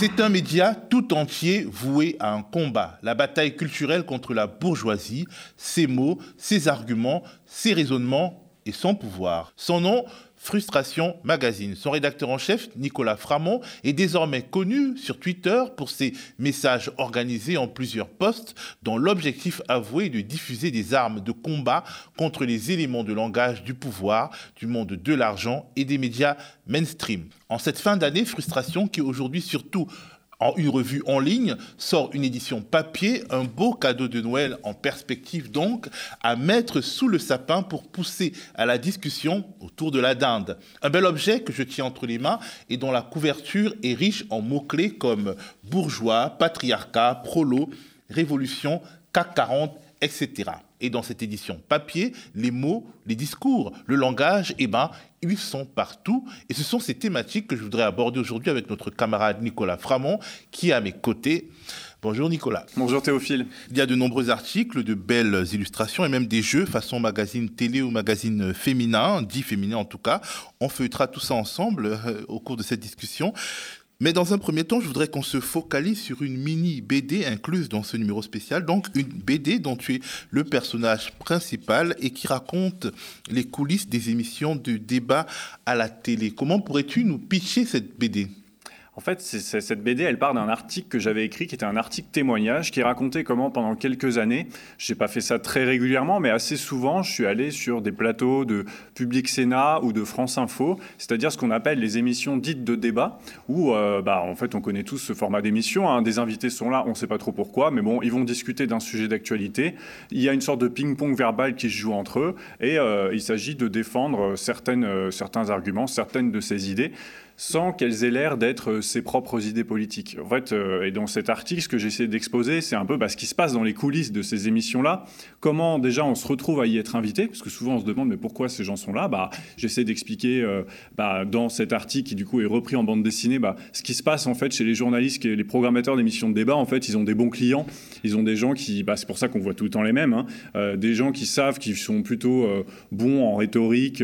C'est un média tout entier voué à un combat, la bataille culturelle contre la bourgeoisie, ses mots, ses arguments, ses raisonnements son pouvoir. Son nom, Frustration Magazine. Son rédacteur en chef, Nicolas Framont, est désormais connu sur Twitter pour ses messages organisés en plusieurs postes dont l'objectif avoué est de diffuser des armes de combat contre les éléments de langage du pouvoir, du monde de l'argent et des médias mainstream. En cette fin d'année, Frustration, qui aujourd'hui surtout en une revue en ligne, sort une édition papier, un beau cadeau de Noël en perspective donc, à mettre sous le sapin pour pousser à la discussion autour de la dinde. Un bel objet que je tiens entre les mains et dont la couverture est riche en mots-clés comme bourgeois, patriarcat, prolo, révolution, CAC 40, etc. Et dans cette édition papier, les mots, les discours, le langage, eh ben, ils sont partout. Et ce sont ces thématiques que je voudrais aborder aujourd'hui avec notre camarade Nicolas Framont, qui est à mes côtés. Bonjour Nicolas. Bonjour Théophile. Il y a de nombreux articles, de belles illustrations et même des jeux façon magazine télé ou magazine féminin, dit féminin en tout cas. On feuillera tout ça ensemble euh, au cours de cette discussion. Mais dans un premier temps, je voudrais qu'on se focalise sur une mini BD incluse dans ce numéro spécial. Donc une BD dont tu es le personnage principal et qui raconte les coulisses des émissions de débat à la télé. Comment pourrais-tu nous pitcher cette BD en fait, cette BD, elle part d'un article que j'avais écrit, qui était un article témoignage, qui racontait comment, pendant quelques années, je n'ai pas fait ça très régulièrement, mais assez souvent, je suis allé sur des plateaux de Public Sénat ou de France Info, c'est-à-dire ce qu'on appelle les émissions dites de débat, où, euh, bah, en fait, on connaît tous ce format d'émission. Hein. des invités sont là, on ne sait pas trop pourquoi, mais bon, ils vont discuter d'un sujet d'actualité. Il y a une sorte de ping-pong verbal qui se joue entre eux, et euh, il s'agit de défendre euh, certains arguments, certaines de ces idées sans qu'elles aient l'air d'être euh, ses propres idées politiques. En fait, euh, et dans cet article, ce que j'essaie d'exposer, c'est un peu bah, ce qui se passe dans les coulisses de ces émissions-là, comment déjà on se retrouve à y être invité, parce que souvent on se demande mais pourquoi ces gens sont là? Bah, j'essaie d'expliquer euh, bah, dans cet article qui du coup est repris en bande dessinée, bah, ce qui se passe en fait chez les journalistes, et les programmateurs d'émissions de débat. En fait, ils ont des bons clients, ils ont des gens qui, c'est pour ça qu'on voit tout le temps les mêmes, hein, des gens qui savent, qui sont plutôt bons en rhétorique,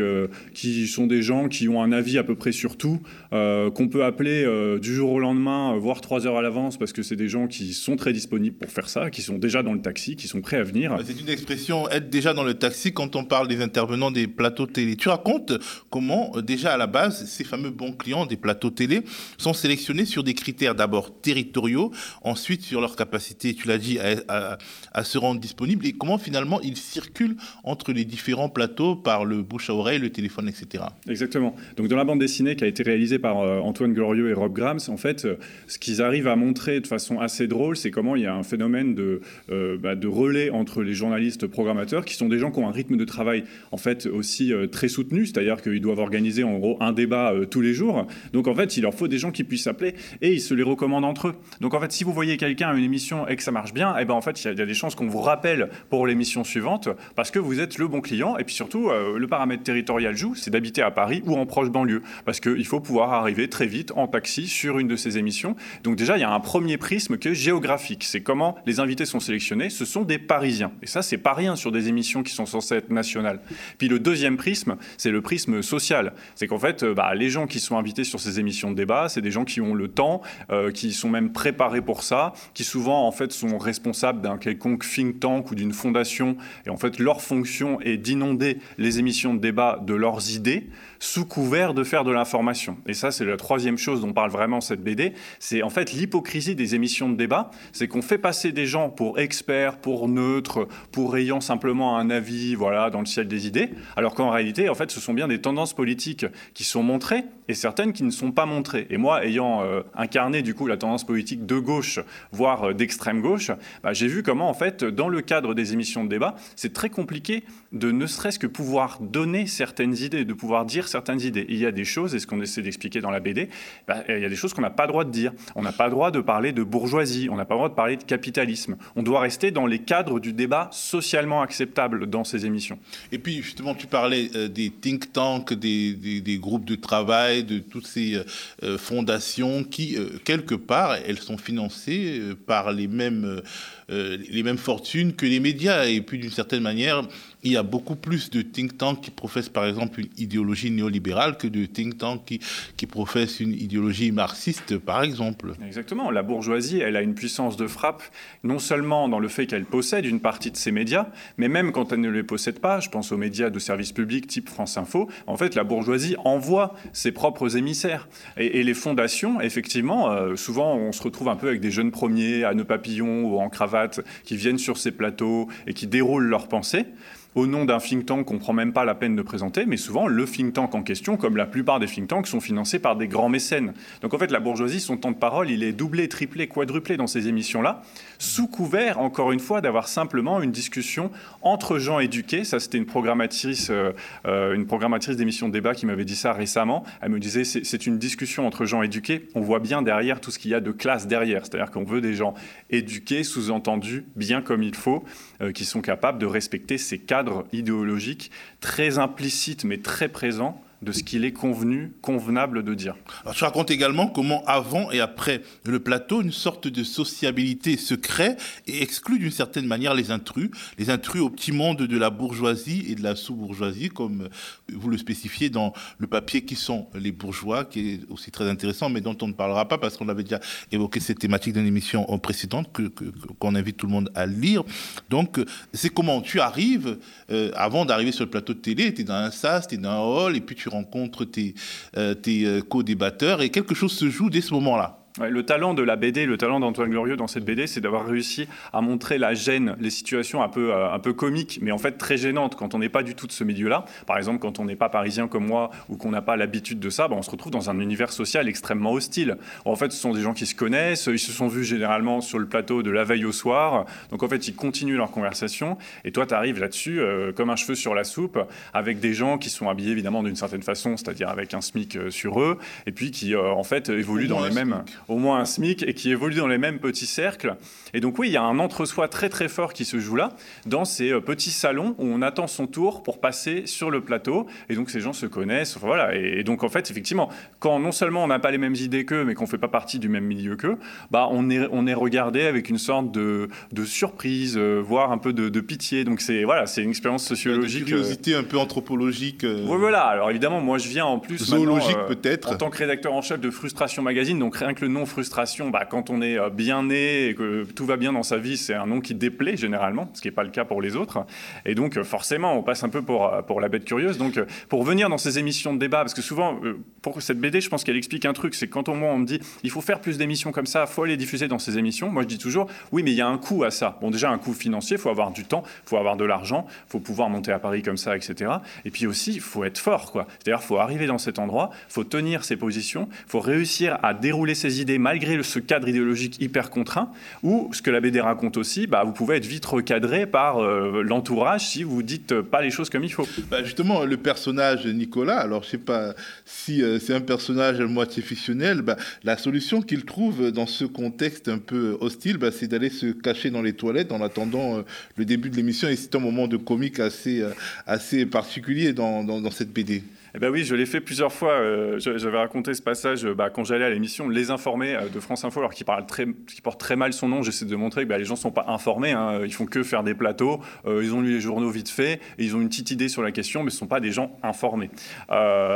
qui sont des gens qui ont un avis à peu près sur tout. Euh, qu'on peut appeler euh, du jour au lendemain, euh, voire trois heures à l'avance, parce que c'est des gens qui sont très disponibles pour faire ça, qui sont déjà dans le taxi, qui sont prêts à venir. C'est une expression être déjà dans le taxi quand on parle des intervenants des plateaux télé. Tu racontes comment, déjà à la base, ces fameux bons clients des plateaux télé sont sélectionnés sur des critères d'abord territoriaux, ensuite sur leur capacité, tu l'as dit, à, à, se rendre disponibles, et comment finalement ils circulent entre les différents plateaux par le bouche à oreille, le téléphone, etc. Exactement. Donc dans la bande dessinée qui a été réalisée par euh, Antoine Glorieux et Rob Grams, en fait, euh, ce qu'ils arrivent à montrer de façon assez drôle, c'est comment il y a un phénomène de, euh, bah, de relais entre les journalistes programmateurs, qui sont des gens qui ont un rythme de travail en fait aussi très soutenu, c'est-à-dire qu'ils doivent organiser en gros un débat tous les jours. Donc en fait, il leur faut des gens qui puissent s'appeler et ils se les recommandent entre eux. Donc en fait, si vous voyez quelqu'un à une émission et que ça marche bien, eh ben en fait, il y, a des chances qu'on vous rappelle pour l'émission suivante parce que vous êtes le bon client et puis surtout le paramètre territorial joue, c'est d'habiter à Paris ou en proche banlieue parce qu'il faut pouvoir arriver très vite en taxi sur une de ces émissions. Donc déjà, il y a un premier prisme qui est géographique. C'est comment les invités sont sélectionnés. Ce sont des Parisiens. Et ça, c'est pas rien sur des émissions qui sont censées être nationales. Puis le deuxième prisme, c'est le prisme social. C'est qu'en fait, euh, bah, les gens qui sont invités sur ces émissions de débat, c'est des gens qui ont le temps, euh, qui sont même préparés pour ça, qui souvent en fait sont responsables d'un quelconque think tank ou d'une fondation. Et en fait, leur fonction est d'inonder les émissions de débat de leurs idées sous couvert de faire de l'information. Ça, c'est la troisième chose dont parle vraiment cette BD. C'est en fait l'hypocrisie des émissions de débat. C'est qu'on fait passer des gens pour experts, pour neutres, pour ayant simplement un avis, voilà, dans le ciel des idées, alors qu'en réalité, en fait, ce sont bien des tendances politiques qui sont montrées et certaines qui ne sont pas montrées. Et moi, ayant euh, incarné du coup la tendance politique de gauche, voire euh, d'extrême gauche, bah, j'ai vu comment, en fait, dans le cadre des émissions de débat, c'est très compliqué de ne serait-ce que pouvoir donner certaines idées, de pouvoir dire certaines idées. il y a des choses, et ce qu'on essaie d'expliquer dans la BD, bah, il y a des choses qu'on n'a pas le droit de dire. On n'a pas le droit de parler de bourgeoisie, on n'a pas le droit de parler de capitalisme. On doit rester dans les cadres du débat socialement acceptable dans ces émissions. Et puis justement, tu parlais euh, des think tanks, des, groupes de travail, de toutes ces euh, euh, fondations qui, quelque part, elles sont financées par les mêmes, les mêmes fortunes que les médias. Et puis d'une certaine manière, il y a beaucoup plus de think tanks qui professent par exemple une idéologie néolibérale que de think tanks qui, qui professent une idéologie marxiste par exemple. Exactement, la bourgeoisie, elle a une puissance de frappe non seulement dans le fait qu'elle possède une partie de ses médias, mais même quand elle ne les possède pas, je pense aux médias de service public type France Info, en fait la bourgeoisie envoie ses propres émissaires. Et, les fondations, effectivement, euh, souvent on se retrouve un peu avec des jeunes premiers à nœud papillon ou en cravate qui viennent sur ces plateaux et qui déroulent leurs pensées au nom d'un think tank qu'on prend même pas la peine de présenter, mais souvent le think tank en question, comme la plupart des think tanks, sont financés par des grands mécènes. Donc en fait, la bourgeoisie, son temps de parole, il est doublé, triplé, quadruplé dans ces émissions-là, sous couvert, encore une fois, d'avoir simplement une discussion entre gens éduqués. Ça, c'était une programmatrice, euh, euh, une programmatrice d'émission de débat qui m'avait dit ça récemment. Elle me disait, c'est une discussion entre gens éduqués. On voit bien derrière tout ce qu'il y a de classe derrière. C'est-à-dire qu'on veut des gens éduqués, sous-entendu, bien comme il faut, euh, qui sont capables de respecter ces cadres idéologique très implicite mais très présent de ce qu'il est convenu, convenable de dire. Alors, tu racontes également comment, avant et après le plateau, une sorte de sociabilité se crée et exclut d'une certaine manière les intrus, les intrus au petit monde de la bourgeoisie et de la sous-bourgeoisie, comme vous le spécifiez dans le papier qui sont les bourgeois, qui est aussi très intéressant, mais dont on ne parlera pas parce qu'on avait déjà évoqué cette thématique dans l'émission précédente, qu'on que, qu'on invite tout le monde à lire. Donc, c'est comment tu arrives, euh, avant d'arriver sur le plateau de télé, tu es dans un sas, tu es dans un hall, et puis tu rencontres tes, euh, tes euh, co-débatteurs, et quelque chose se joue dès ce moment-là le talent de la BD, le talent d'Antoine Glorieux dans cette BD, c'est d'avoir réussi à montrer la gêne, les situations un peu, euh, un peu comiques, mais en fait très gênantes quand on n'est pas du tout de ce milieu-là. Par exemple, quand on n'est pas parisien comme moi ou qu'on n'a pas l'habitude de ça, ben, on se retrouve dans un univers social extrêmement hostile. En fait, ce sont des gens qui se connaissent, ils se sont vus généralement sur le plateau de la veille au soir, donc en fait, ils continuent leur conversation, et toi, tu arrives là-dessus euh, comme un cheveu sur la soupe, avec des gens qui sont habillés évidemment d'une certaine façon, c'est-à-dire avec un SMIC euh, sur eux, et puis qui en fait évoluent dans les mêmes au moins un SMIC et qui évolue dans les mêmes petits cercles. Et donc oui, il y a un entre-soi très très fort qui se joue là, dans ces euh, petits salons où on attend son tour pour passer sur le plateau. Et donc ces gens se connaissent. voilà. Et, donc en fait, effectivement, quand non seulement on n'a pas les mêmes idées qu'eux, mais qu'on ne fait pas partie du même milieu qu'eux, bah, on, est, on est regardé avec une sorte de, de surprise, euh, voire un peu de, pitié. Donc c'est voilà, c'est une expérience sociologique. Une curiosité un peu anthrophologique. Oui, voilà. Alors évidemment, moi je viens en plus. Zoologique peut-être. En tant que rédacteur en chef de Frustration Magazine, donc rien que le nom Frustration bah, quand on est euh, bien né et que tout va bien dans sa vie, c'est un nom qui déplaît généralement, ce qui n'est pas le cas pour les autres. Et donc, euh, forcément, on passe un peu pour, euh, pour la bête curieuse. Donc, pour venir dans ces émissions de débat, parce que souvent, pour cette BD, je pense qu'elle explique un truc, c'est quand au moins on me dit, il faut faire plus d'émissions comme ça, faut les diffuser dans ces émissions. Moi, je dis toujours, oui, mais il y a un coût à ça. Bon, déjà, un coût financier, faut avoir du temps, faut avoir de l'argent, faut pouvoir monter à Paris comme ça, etc. Et puis aussi, faut être fort, quoi. C'est-à-dire, il faut arriver dans cet endroit, faut tenir ses positions, faut réussir à dérouler ses idées malgré ce cadre idéologique hyper contraint, ou ce que la BD raconte aussi, bah, vous pouvez être vite recadré par euh, l'entourage si vous dites pas les choses comme il faut. Bah justement, le personnage Nicolas, alors je sais pas si euh, c'est un personnage moitié fictionnel, bah, la solution qu'il trouve dans ce contexte un peu hostile, bah, c'est d'aller se cacher dans les toilettes en attendant euh, le début de l'émission, et c'est un moment de comique assez, assez particulier dans, dans cette BD. Eh ben oui, je l'ai fait plusieurs fois. Euh, j'avais raconté ce passage bah, quand j'allais à l'émission Les Informés euh, de France Info, alors qui, parle très, qui porte très mal son nom. J'essaie de montrer que bah, les gens ne sont pas informés. Hein. Ils font que faire des plateaux. Euh, ils ont lu les journaux vite fait. Ils ont une petite idée sur la question, mais ce ne sont pas des gens informés.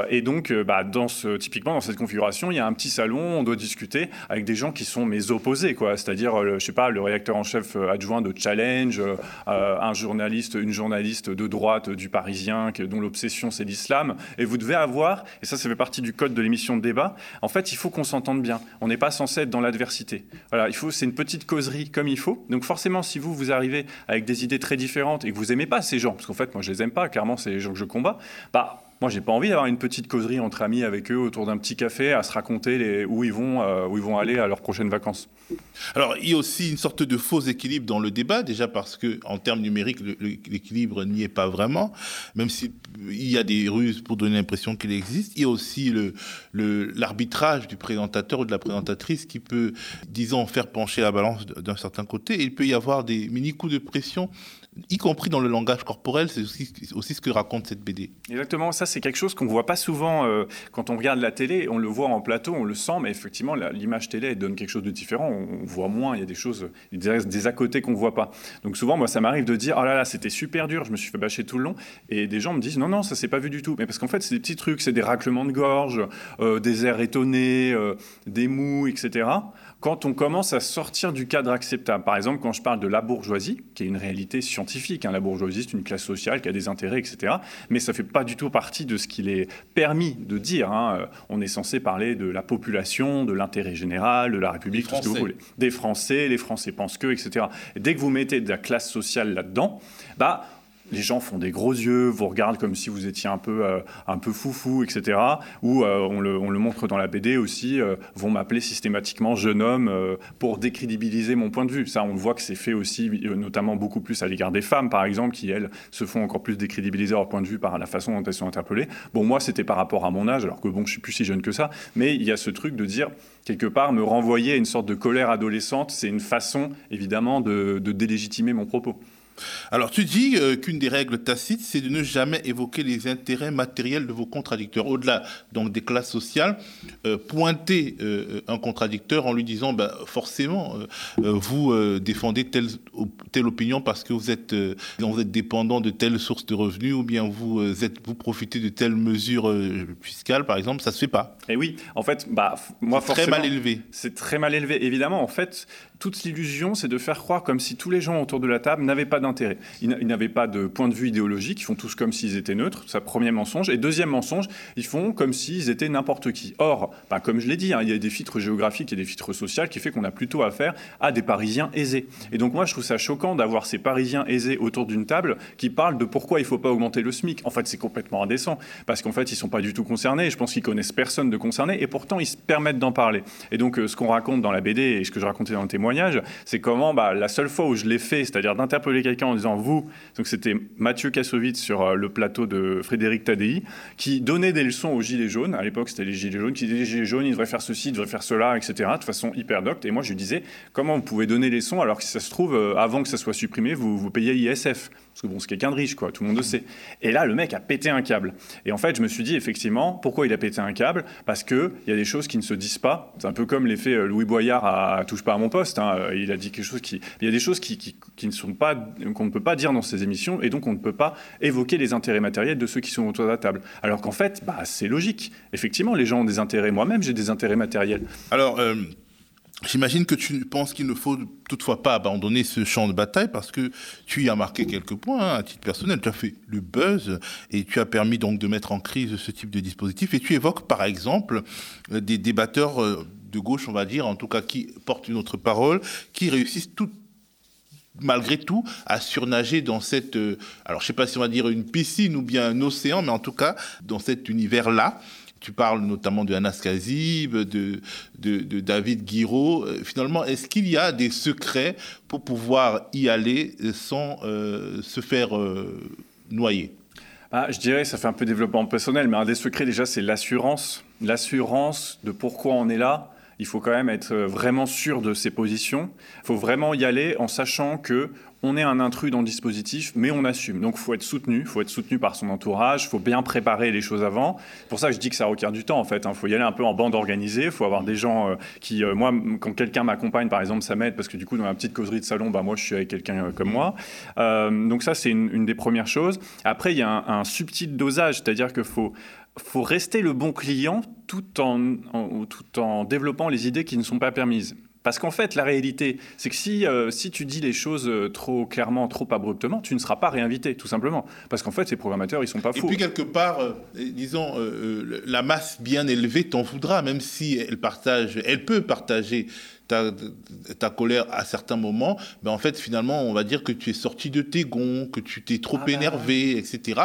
et donc, bah, typiquement, dans cette configuration, il y a un petit salon. On doit discuter avec des gens qui sont mes opposés. C'est-à-dire, je sais pas, le rédacteur en chef adjoint de Challenge, un journaliste, une journaliste de droite du Parisien dont l'obsession c'est l'islam. Et vous devez avoir, et ça, ça fait partie du code de l'émission de débat, en fait, il faut qu'on s'entende bien. On n'est pas censé être dans l'adversité. Voilà, il faut, c'est une petite causerie comme il faut. Donc forcément, si vous, vous arrivez avec des idées très différentes et que vous aimez pas ces gens, parce qu'en fait, moi, je les aime pas, clairement, c'est les gens que je combats, bah, moi, j'ai pas envie d'avoir une petite causerie entre amis avec eux autour d'un petit café à se raconter où, ils vont, euh, où ils vont aller à leurs prochaines vacances. Alors, il y a aussi une sorte de faux équilibre dans le débat, déjà parce que en termes numériques, l'équilibre n'y est pas vraiment, même s'il y a des ruses pour donner l'impression qu'il existe. Il y a aussi l'arbitrage du présentateur ou de la présentatrice qui peut, disons, faire pencher la balance d'un certain côté. il peut y avoir des mini coups de pression y compris dans le langage corporel. C'est aussi, ce que raconte cette BD. Exactement, ça c'est quelque chose qu'on ne voit pas souvent euh, quand on regarde la télé. On le voit en plateau, on le sent, mais effectivement, l'image télé donne quelque chose de différent. On, voit moins, il y a des choses, des, des à côté qu'on ne voit pas. Donc souvent, moi, ça m'arrive de dire, oh là là, c'était super dur, je me suis fait bâcher tout le long. Et des gens me disent, non, non, ça s'est pas vu du tout. Mais parce qu'en fait, c'est des petits trucs, c'est des raclements de gorge, euh, des airs étonnés, euh, des mous, etc quand on commence à sortir du cadre acceptable. Par exemple, quand je parle de la bourgeoisie, qui est une réalité scientifique, hein, la bourgeoisie c'est une classe sociale qui a des intérêts, etc. Mais ça ne fait pas du tout partie de ce qu'il est permis de dire. Hein. On est censé parler de la population, de l'intérêt général, de la République, tout ce que vous voulez. Des Français, les Français pensent que, etc. Et dès que vous mettez de la classe sociale là-dedans, bah les gens font des gros yeux, vous regardent comme si vous étiez un peu, euh, un peu foufou, etc. Ou euh, on, le, on, le, montre dans la BD aussi, euh, vont m'appeler systématiquement jeune homme pour décrédibiliser mon point de vue. Ça, on voit que c'est fait aussi, notamment beaucoup plus à l'égard des femmes, par exemple, qui, elles, se font encore plus décrédibiliser leur point de vue par la façon dont elles sont interpellées. Bon, moi, c'était par rapport à mon âge, alors que bon, je suis plus si jeune que ça, mais il y a ce truc de dire, quelque part, me renvoyer à une sorte de colère adolescente, c'est une façon, évidemment, de, de délégitimer mon propos. Alors, tu dis euh, qu'une des règles tacites, c'est de ne jamais évoquer les intérêts matériels de vos contradicteurs. Au-delà donc des classes sociales, euh, pointer euh, un contradicteur en lui disant, ben, forcément, vous défendez telle, telle opinion parce que vous êtes, vous êtes dépendant de telle source de revenus, ou bien vous, êtes, vous profitez de telle mesure fiscale, par exemple, ça se fait pas. Et oui, en fait, bah, moi, c'est très mal élevé. C'est très mal élevé, évidemment. En fait, toute l'illusion, c'est de faire croire comme si tous les gens autour de la table n'avaient pas d'intérêt. Ils n'avaient pas de point de vue idéologique, ils font tous comme s'ils étaient neutres, c'est premier mensonge. Et deuxième mensonge, ils font comme s'ils étaient n'importe qui. Or, bah, comme je l'ai dit, hein, il y a des filtres géographiques et des filtres sociaux qui fait qu'on a plutôt affaire à des Parisiens aisés. Et donc moi, je trouve ça choquant d'avoir ces Parisiens aisés autour d'une table qui parlent de pourquoi il ne faut pas augmenter le SMIC. En fait, c'est complètement indécent, parce qu'en fait, ils ne sont pas du tout concernés. Je pense qu'ils connaissent personne de concerné, et pourtant, ils se permettent d'en parler. Et donc, euh, ce qu'on raconte dans la BD et ce que je racontais dans le témoignage, c'est comment bah, la seule fois où je l'ai fait, c'est-à-dire d'interpeller en disant vous, donc c'était Mathieu Kassovitz sur euh, le plateau de Frédéric Tadei, qui donnait des leçons aux Gilets jaunes, à l'époque c'était les Gilets jaunes, qui disaient les Gilets jaunes, ils devraient faire ceci, ils devraient faire cela, etc., de façon hyper docte. Et moi je lui disais, comment vous pouvez donner les leçons alors que ça se trouve, euh, avant que ça soit supprimé, vous, vous payez l'ISF parce que bon, c'est quelqu'un de riche, quoi, tout le monde le sait. Et là, le mec a pété un câble. Et en fait, je me suis dit, effectivement, pourquoi il a pété un câble? Parce qu'il y a des choses qui ne se disent pas. C'est un peu comme l'effet euh, Louis Boyard à Touche pas à mon poste. Hein. Il a dit quelque chose qui. Il y a des choses qui, qui, ne sont pas. qu'on ne peut pas dire dans ces émissions, et donc on ne peut pas évoquer les intérêts matériels de ceux qui sont autour de la table. Alors qu'en fait, bah, c'est logique. Effectivement, les gens ont des intérêts. Moi-même, j'ai des intérêts matériels. Alors. Euh, J'imagine que tu penses qu'il ne faut toutefois pas abandonner ce champ de bataille parce que tu y as marqué quelques points hein, à titre personnel. Tu as fait le buzz et tu as permis donc de mettre en crise ce type de dispositif. Et tu évoques par exemple euh, des débatteurs euh, de gauche, on va dire, en tout cas qui portent une autre parole, qui réussissent tout, malgré tout, à surnager dans cette, euh, alors je sais pas si on va dire une piscine ou bien un océan, mais en tout cas dans cet univers-là. Tu parles notamment de Anas Kazib, de, de, David Guiraud. Euh, finalement, est-ce qu'il y a des secrets pour pouvoir y aller sans euh, se faire euh, noyer? Ah, Je dirais, ça fait un peu développement personnel, mais un des secrets déjà, c'est l'assurance. L'assurance de pourquoi on est là. Il faut quand même être vraiment sûr de ses positions. Il faut vraiment y aller en sachant que on est un intrus dans le dispositif, mais on assume. Donc, il faut être soutenu, il faut être soutenu par son entourage, il faut bien préparer les choses avant. C'est pour ça que je dis que ça requiert du temps, en fait. Il hein. faut y aller un peu en bande organisée, il faut avoir des gens euh, qui... Euh, moi, quand quelqu'un m'accompagne, par exemple, ça m'aide, parce que du coup, dans ma petite causerie de salon, bah, moi, je suis avec quelqu'un euh, comme moi. donc ça, c'est une, des premières choses. Après, il y a un, subtil dosage, c'est-à-dire qu'il faut faut rester le bon client tout en, tout en développant les idées qui ne sont pas permises. Parce qu'en fait, la réalité, c'est que si, euh, si tu dis les choses euh, trop clairement, trop abruptement, tu ne seras pas réinvité, tout simplement. Parce qu'en fait, ces programmateurs, ils sont pas fous. Et puis, quelque part, euh, disons, la masse bien élevée t'en voudra, même si elle partage, elle peut partager ta, colère à certains moments, mais en fait, finalement, on va dire que tu es sorti de tes gonds, que tu t'es trop ah bah énervé, etc.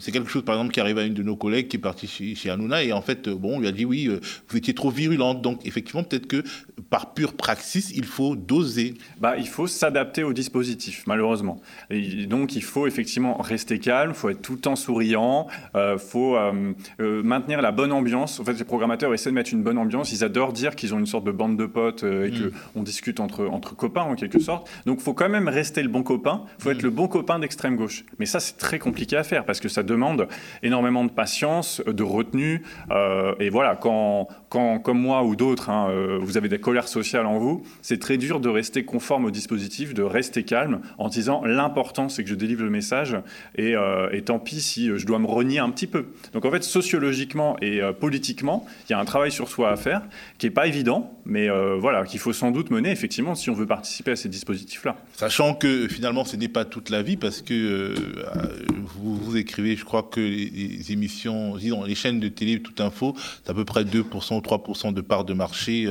C'est quelque chose, par exemple, qui arrive à une de nos collègues qui est partie chez, chez Hanouna, et en fait, bon, on lui a dit oui, euh, vous étiez trop virulente. Donc, effectivement, peut-être que par pure praxis, il faut doser. Bah, il faut s'adapter au dispositif, malheureusement. Et donc, il faut effectivement rester calme, il faut être tout le temps souriant, il euh, faut euh, euh, maintenir la bonne ambiance. En fait, les programmateurs essaient de mettre une bonne ambiance. Ils adorent dire qu'ils ont une sorte de bande de potes et mm. qu'on discute entre, entre copains, en quelque sorte. Donc, il faut quand même rester le bon copain. Il faut être mm. le bon copain d'extrême gauche. Mais ça, c'est très compliqué à faire parce que ça demande énormément de patience, de retenue. et voilà, quand, quand, comme moi ou d'autres, hein, vous avez des colères sociales en vous, c'est très dur de rester conforme au dispositif, de rester calme en disant l'important c'est que je délivre le message et, et, tant pis si je dois me renier un petit peu. Donc en fait, sociologiquement et euh, politiquement, il y a un travail sur soi à faire qui n'est pas évident, mais euh, voilà, qu'il faut sans doute mener effectivement si on veut participer à ces dispositifs-là. Sachant que finalement, ce n'est pas toute la vie parce que euh, vous, vous, écrivez, je crois que les, émissions, disons, les chaînes de télé, tout info, c'est à peu près 2% ou 3% de part de marché.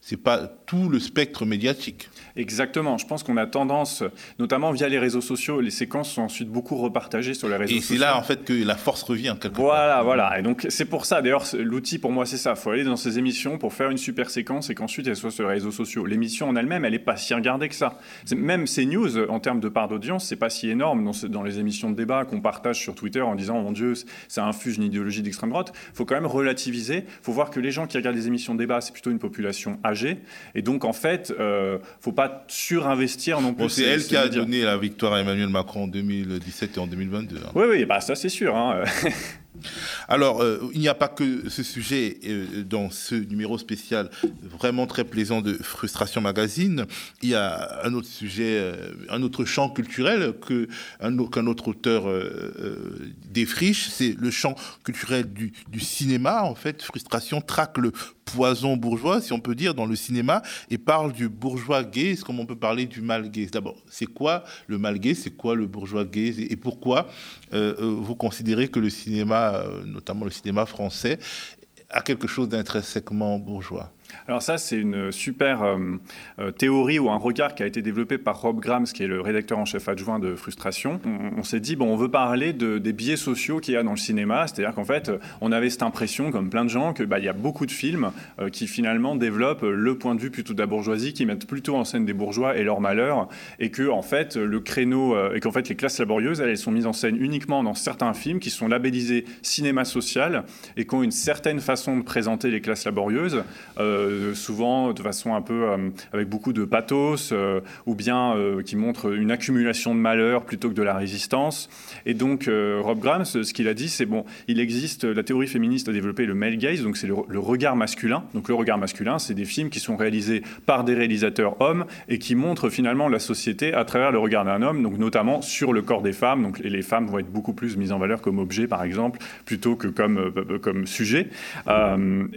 c'est pas tout le spectre médiatique. Exactement. Je pense qu'on a tendance, notamment via les réseaux sociaux, les séquences sont ensuite beaucoup repartagées sur les réseaux sociaux. Et c'est là, en fait, que la force revient. Voilà, voilà. Et donc, c'est pour ça. D'ailleurs, l'outil, pour moi, c'est ça. Il faut aller dans ces émissions pour faire une super séquence et qu'ensuite, elle soit sur les réseaux sociaux. L'émission en elle-même, elle n'est pas si regardée que ça. Même ces news, en termes de part d'audience, c'est pas si énorme dans, dans, les émissions de débat qu'on partage sur Twitter en disant, mon Dieu, ça infuse une idéologie d'extrême droite. Il faut quand même relativiser. Il faut voir que les gens qui regardent les émissions de débat, c'est plutôt une population âgée. Et donc, en fait, euh, faut pas surinvestir non plus. c'est elle qui a donné la victoire à Emmanuel Macron en 2017 et en 2022. Hein. Oui, oui, bah ça c'est sûr. Hein. Alors, euh, il n'y a pas que ce sujet euh, dans ce numéro spécial vraiment très plaisant de Frustration Magazine. Il y a un autre sujet, euh, un autre champ culturel qu'un autre auteur défriche. C'est le champ culturel du, du, cinéma. En fait, Frustration traque le poison bourgeois, si on peut dire, dans le cinéma et parle du bourgeois gay, comme on peut parler du mal. D'abord, c'est quoi le mal gay? C'est quoi le bourgeois gay? Et pourquoi euh, euh, vous considérez que le cinéma, euh, notamment le cinéma français, a quelque chose d'intrinsèquement bourgeois? Alors ça, c'est une super euh, euh, théorie ou un regard qui a été développé par Rob Grams, qui est le rédacteur en chef adjoint de Frustration. On, s'est dit, bon, on veut parler de, des biais sociaux qu'il y a dans le cinéma, c'est-à-dire qu'en fait, on avait cette impression, comme plein de gens, qu'il bah, y a beaucoup de films euh, qui finalement développent le point de vue plutôt de la bourgeoisie, qui mettent plutôt en scène des bourgeois et leurs malheurs, et que en fait, le créneau, et qu'en fait, les classes laborieuses, elles, sont mises en scène uniquement dans certains films qui sont labellisés cinéma social et qui ont une certaine façon de présenter les classes laborieuses. Euh, souvent de façon un peu euh, avec beaucoup de pathos, euh, ou bien qui montre une accumulation de malheur plutôt que de la résistance. Et donc Rob Graham, ce qu'il a dit, c'est bon, il existe la théorie féministe a développé le male gaze, donc c'est le, regard masculin. Donc le regard masculin, c'est des films qui sont réalisés par des réalisateurs hommes et qui montrent finalement la société à travers le regard d'un homme, donc notamment sur le corps des femmes. Donc les femmes vont être beaucoup plus mises en valeur comme objet, par exemple, plutôt que comme comme sujet.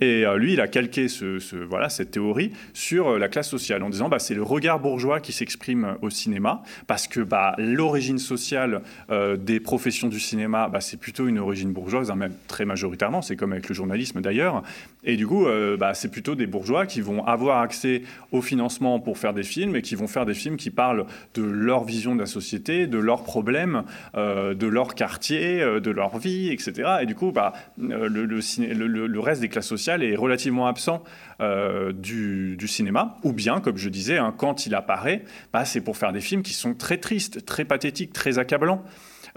et lui, il a calqué ce voilà, cette théorie sur euh, la classe sociale en disant bah, c'est le regard bourgeois qui s'exprime au cinéma parce que bah, l'origine sociale euh, des professions du cinéma, bah, c'est plutôt une origine bourgeoise, hein, même très majoritairement, c'est comme avec le journalisme d'ailleurs. Et du coup, euh, bah, c'est plutôt des bourgeois qui vont avoir accès au financement pour faire des films et qui vont faire des films qui parlent de leur vision de la société, de leurs problèmes, de leur quartier, de leur vie, etc. Et du coup, bah, le, reste des classes sociales est relativement absent euh, du, cinéma, ou bien, comme je disais, hein, quand il apparaît, bah, c'est pour faire des films qui sont très tristes, très pathétiques, très accablants.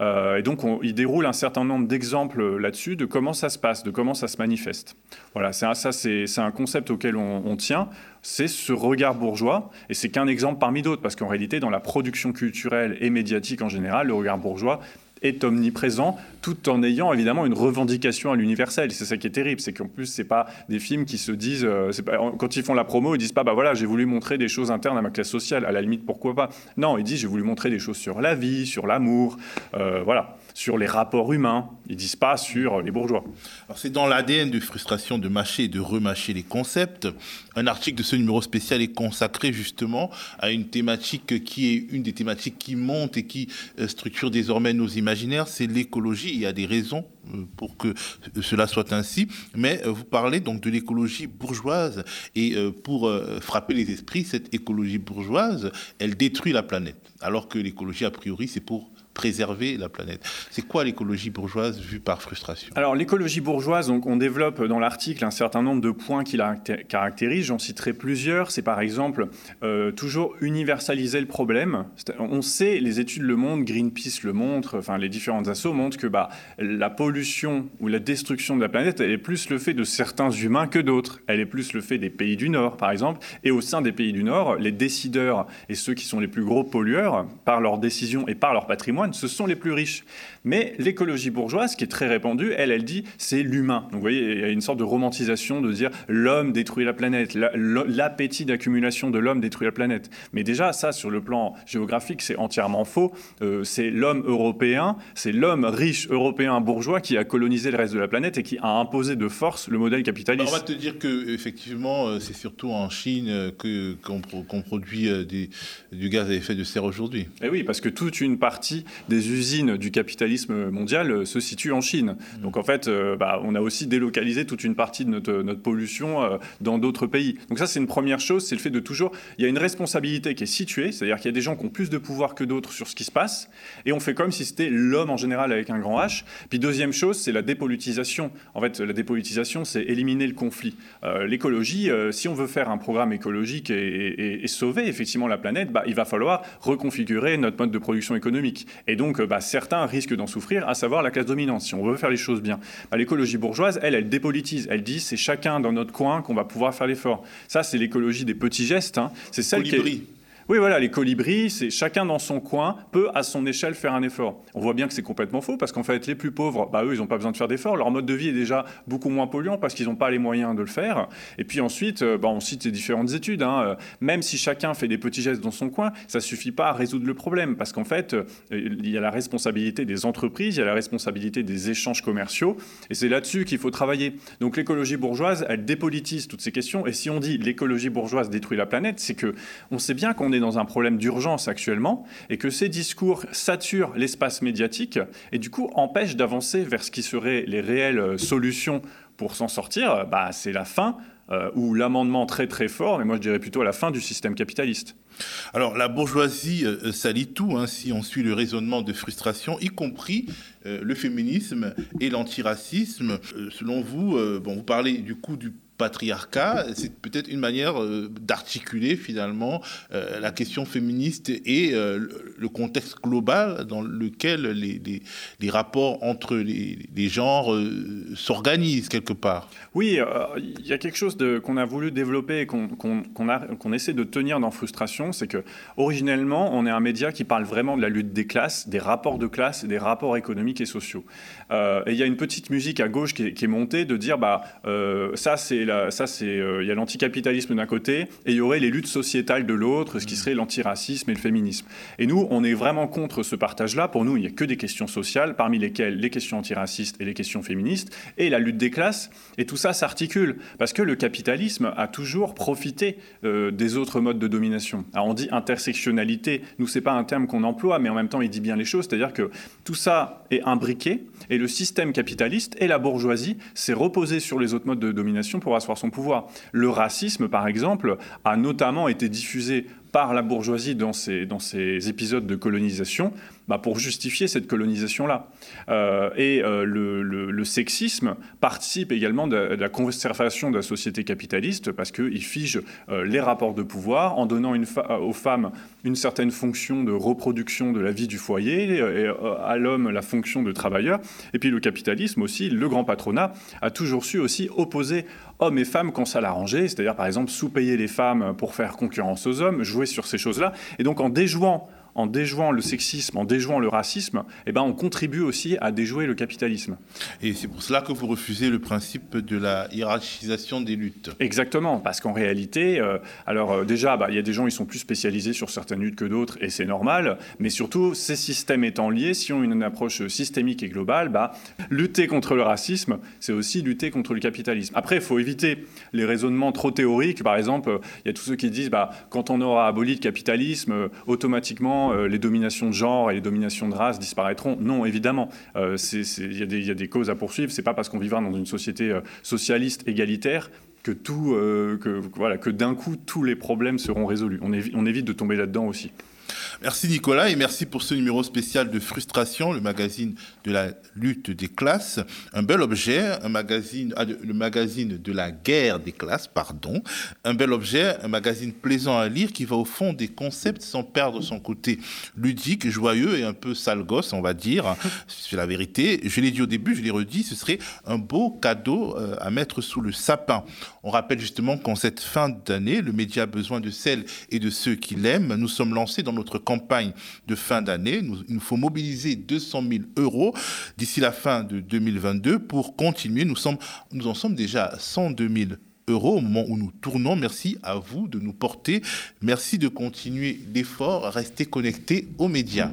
Euh, et donc, il déroule un certain nombre d'exemples là-dessus de comment ça se passe, de comment ça se manifeste. Voilà, ça, c'est un concept auquel on, tient. C'est ce regard bourgeois, et c'est qu'un exemple parmi d'autres, parce qu'en réalité, dans la production culturelle et médiatique en général, le regard bourgeois est omniprésent, tout en ayant évidemment une revendication à l'universel. C'est ça qui est terrible, c'est qu'en plus c'est pas des films qui se disent, euh, quand ils font la promo, ils disent pas bah voilà j'ai voulu montrer des choses internes à ma classe sociale. À la limite pourquoi pas? Non, ils disent j'ai voulu montrer des choses sur la vie, sur l'amour, euh, voilà sur les rapports humains. Ils disent pas sur les bourgeois. C'est dans l'ADN de frustration de mâcher et de remâcher les concepts. Un article de ce numéro spécial est consacré justement à une thématique qui est une des thématiques qui monte et qui euh, structure désormais nos imaginaires, c'est l'écologie. Il y a des raisons euh, pour que cela soit ainsi, mais euh, vous parlez donc de l'écologie bourgeoise et pour frapper les esprits, cette écologie bourgeoise, elle détruit la planète, alors que l'écologie a priori c'est pour préserver la planète. C'est quoi l'écologie bourgeoise vue par frustration? Alors l'écologie bourgeoise, on développe dans l'article un certain nombre de points qui la caractérisent. J'en citerai plusieurs. C'est par exemple euh, toujours universaliser le problème. On sait, les études Le Monde, Greenpeace le montrent, enfin les différentes assos montrent que bah, la pollution ou la destruction de la planète, elle est plus le fait de certains humains que d'autres. Elle est plus le fait des pays du Nord, par exemple. Et au sein des pays du Nord, les décideurs et ceux qui sont les plus gros pollueurs, par leurs décisions et par leur patrimoine, ce sont les plus riches. Mais l'écologie bourgeoise, qui est très répandue, elle, elle dit c'est l'humain. Donc vous voyez, il y a une sorte de romantisation de dire l'homme détruit la planète, l'appétit d'accumulation de l'homme détruit la planète. Mais déjà, ça, sur le plan géographique, c'est entièrement faux. Euh, c'est l'homme européen, c'est l'homme riche européen bourgeois qui a colonisé le reste de la planète et qui a imposé de force le modèle capitaliste. on va te dire que effectivement, euh, c'est surtout en Chine euh, que qu'on produit du gaz à effet de serre aujourd'hui. Et eh oui, parce que toute une partie des usines du capitalisme mondial euh, se situe en Chine. Donc en fait, euh, bah, on a aussi délocalisé toute une partie de notre, notre pollution euh, dans d'autres pays. Donc ça, c'est une première chose, c'est le fait de toujours... Il y a une responsabilité qui est située, c'est-à-dire qu'il y a des gens qui ont plus de pouvoir que d'autres sur ce qui se passe, et on fait comme si c'était l'homme en général avec un grand H. Puis deuxième chose, c'est la dépolitisation. En fait, la dépolitisation, c'est éliminer le conflit. L'écologie, si on veut faire un programme écologique et, sauver effectivement la planète, bah, il va falloir reconfigurer notre mode de production économique. Et donc, bah, certains risquent d'en souffrir, à savoir la classe dominante, si on veut faire les choses bien. Bah, l'écologie bourgeoise, elle, elle dépolitise. Elle dit c'est chacun dans notre coin qu'on va pouvoir faire l'effort. Ça, c'est l'écologie des petits gestes. Hein. C'est celle qui est... Oui, voilà, les colibris, c'est chacun dans son coin peut à son échelle faire un effort. On voit bien que c'est complètement faux parce qu'en fait, les plus pauvres, bah, eux, ils n'ont pas besoin de faire d'efforts. Leur mode de vie est déjà beaucoup moins polluant parce qu'ils n'ont pas les moyens de le faire. Et puis ensuite, euh, bah, on cite les différentes études. Hein. Euh, même si chacun fait des petits gestes dans son coin, ça suffit pas à résoudre le problème parce qu'en fait, euh, il y a la responsabilité des entreprises, il y a la responsabilité des échanges commerciaux et c'est là-dessus qu'il faut travailler. Donc l'écologie bourgeoise, elle dépolitise toutes ces questions. Et si on dit l'écologie bourgeoise détruit la planète, c'est que on sait bien qu'on dans un problème d'urgence actuellement et que ces discours saturent l'espace médiatique et du coup empêchent d'avancer vers ce qui seraient les réelles solutions pour s'en sortir. Bah, c'est la fin euh, ou l'amendement très très fort, mais moi je dirais plutôt la fin du système capitaliste. Alors la bourgeoisie euh, salit tout, hein, si on suit le raisonnement de frustration, y compris euh, le féminisme et l'antiracisme. selon vous, bon, vous parlez du coup du patriarcat, c'est peut-être une manière euh, d'articuler finalement euh, la question féministe et euh, le contexte global dans lequel les, les, rapports entre les, genres s'organisent quelque part. Oui, il y a quelque chose qu'on a voulu développer et qu'on qu'on essaie de tenir dans Frustration, c'est que originellement, on est un média qui parle vraiment de la lutte des classes, des rapports de classe et des rapports économiques et sociaux. et il y a une petite musique à gauche qui est, qui est montée de dire, bah, ça c'est ça, c'est, euh, il y a l'anticapitalisme d'un côté et il y aurait les luttes sociétales de l'autre, ce qui mmh. serait l'antiracisme et le féminisme. Et nous, on est vraiment contre ce partage-là. Pour nous, il n'y a que des questions sociales, parmi lesquelles les questions antiracistes et les questions féministes, et la lutte des classes. Et tout ça s'articule parce que le capitalisme a toujours profité euh, des autres modes de domination. Alors on dit intersectionnalité. Nous, c'est pas un terme qu'on emploie, mais en même temps, il dit bien les choses. C'est-à-dire que tout ça est imbriqué et le système capitaliste et la bourgeoisie s'est reposé sur les autres modes de domination pour asseoir son pouvoir. Le racisme, par exemple, a notamment été diffusé par la bourgeoisie dans ces, dans ces épisodes de colonisation bah, pour justifier cette colonisation-là. Euh, et euh, le, sexisme participe également de, la conservation de la société capitaliste parce qu'il fige euh, les rapports de pouvoir en donnant aux femmes une certaine fonction de reproduction de la vie du foyer et à l'homme la fonction de travailleur. Et puis le capitalisme aussi, le grand patronat, a toujours su aussi opposer hommes et femmes quand ça l'arrangeait, c'est-à-dire par exemple sous-payer les femmes pour faire concurrence aux hommes, jouer sur ces choses-là. Et donc en déjouant en déjouant le sexisme, en déjouant le racisme, eh ben, on contribue aussi à déjouer le capitalisme. Et c'est pour cela que vous refusez le principe de la hiérarchisation des luttes. Exactement, parce qu'en réalité, euh, alors euh, déjà, bah, il y a des gens qui sont plus spécialisés sur certaines luttes que d'autres, et c'est normal, mais surtout, ces systèmes étant liés, si on a une approche systémique et globale, bah, lutter contre le racisme, c'est aussi lutter contre le capitalisme. Après, il faut éviter les raisonnements trop théoriques. Par exemple, il y a tous ceux qui disent, bah, quand on aura aboli le capitalisme, euh, euh, les dominations de genre et les dominations de race disparaîtront. Non, évidemment, euh, il y, a des causes à poursuivre. C'est pas parce qu'on vivra dans une société euh, socialiste égalitaire que tout, que voilà, que d'un coup tous les problèmes seront résolus. On, évite de tomber là-dedans aussi. Merci Nicolas et merci pour ce numéro spécial de Frustration, le magazine de la lutte des classes. Un bel objet, un magazine, ah, le magazine de la guerre des classes, pardon. Un bel objet, un magazine plaisant à lire qui va au fond des concepts sans perdre son côté ludique, joyeux et un peu sale gosse, on va dire. C'est la vérité. Je l'ai dit au début, je l'ai redit, ce serait un beau cadeau euh, à mettre sous le sapin. On rappelle justement qu'en cette fin d'année, le média a besoin de celles et de ceux qui l'aiment. Nous sommes lancés dans notre campagne de fin d'année. il nous faut mobiliser 200 000 euros d'ici la fin de 2022 pour continuer. Nous, sommes, nous en sommes déjà à 102 000 euros au moment où nous tournons. Merci à vous de nous porter. Merci de continuer l'effort. Restez connectés aux médias.